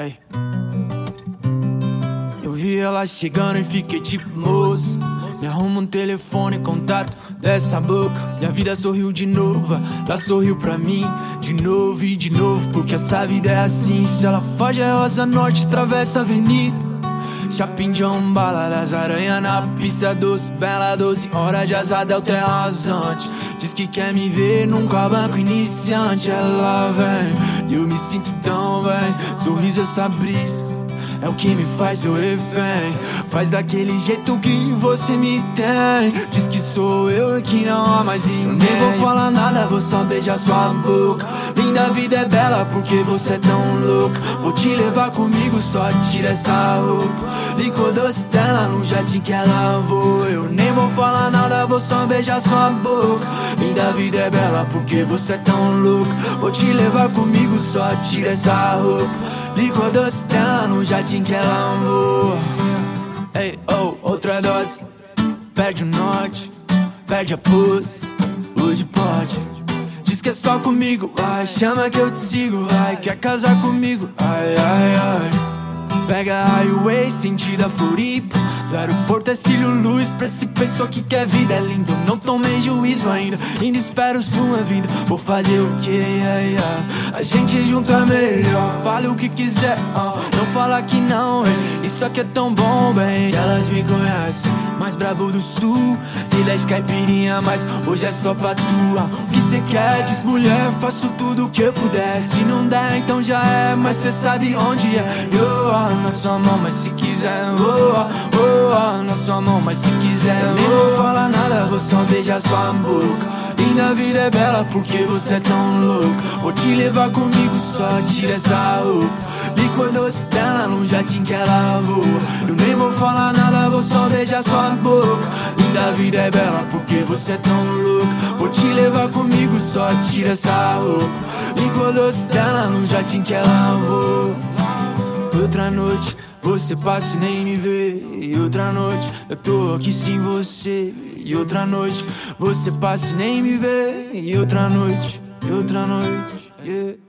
Ei. Eu vi ela chegando e fiquei tipo moço. Me arruma um telefone, contato dessa boca. Minha vida sorriu de novo, ela sorriu pra mim. De novo e de novo, porque essa vida é assim. Se ela foge, é Rosa Norte, atravessa a avenida. Chapim de umbala das aranha na pista doce, bela doce, hora de azar del é terra Diz que quer me ver num cabanco iniciante, ela vem e eu me sinto tão bem. Sorriso essa brisa. É o que me faz seu refém. Faz daquele jeito que você me tem. Diz que sou eu que não há mais ninguém. Nem vou falar nada, vou só beijar sua boca. Linda vida é bela porque você é tão louca. Vou te levar comigo, só tira essa roupa. Licor doce dela no jardim que ela voa. Eu nem vou falar nada, vou só beijar sua boca. Linda vida é bela porque você é tão louca. Vou te levar comigo, só tira essa roupa. Licor doce dela no jardim que ela voa. Ei, oh, outra dose. Perde o norte, perde a pose. Hoje pode. Diz que é só comigo, vai. Chama que eu te sigo, vai. Quer casar comigo, ai, ai, ai. Pega a highway, sentido a Floripa Do aeroporto é Cílio Luz Pra esse pessoa que quer vida é lindo Não tomei juízo ainda, ainda espero sua vida Vou fazer o que, yeah, yeah. A gente junto é melhor Fale o que quiser, uh. não fala que não hey. Isso aqui é tão bom, bem. Elas me conhecem, mais brabo do sul. Ilha de caipirinha, mas hoje é só pra tua. O que cê quer, diz mulher Faço tudo o que eu puder. Se não der, então já é Mas cê sabe onde é. Eu, na sua mão, mas se quiser, oh, oh, oh, sua mão, mas se quiser, eu nem vou falar nada, vou só beijar sua boca. Linda vida é bela porque você é tão louco. Vou te levar comigo, só tira essa roupa. Licor doce dela no jardim que ela voa. Eu nem vou falar nada, vou só beijar sua boca. Linda vida é bela porque você é tão louco. Vou te levar comigo, só tira essa roupa. Licor doce dela no jardim que ela voa. Outra noite você passa e nem me vê. E outra noite eu tô aqui sem você. E outra noite você passa e nem me vê. E outra noite, e outra noite, yeah.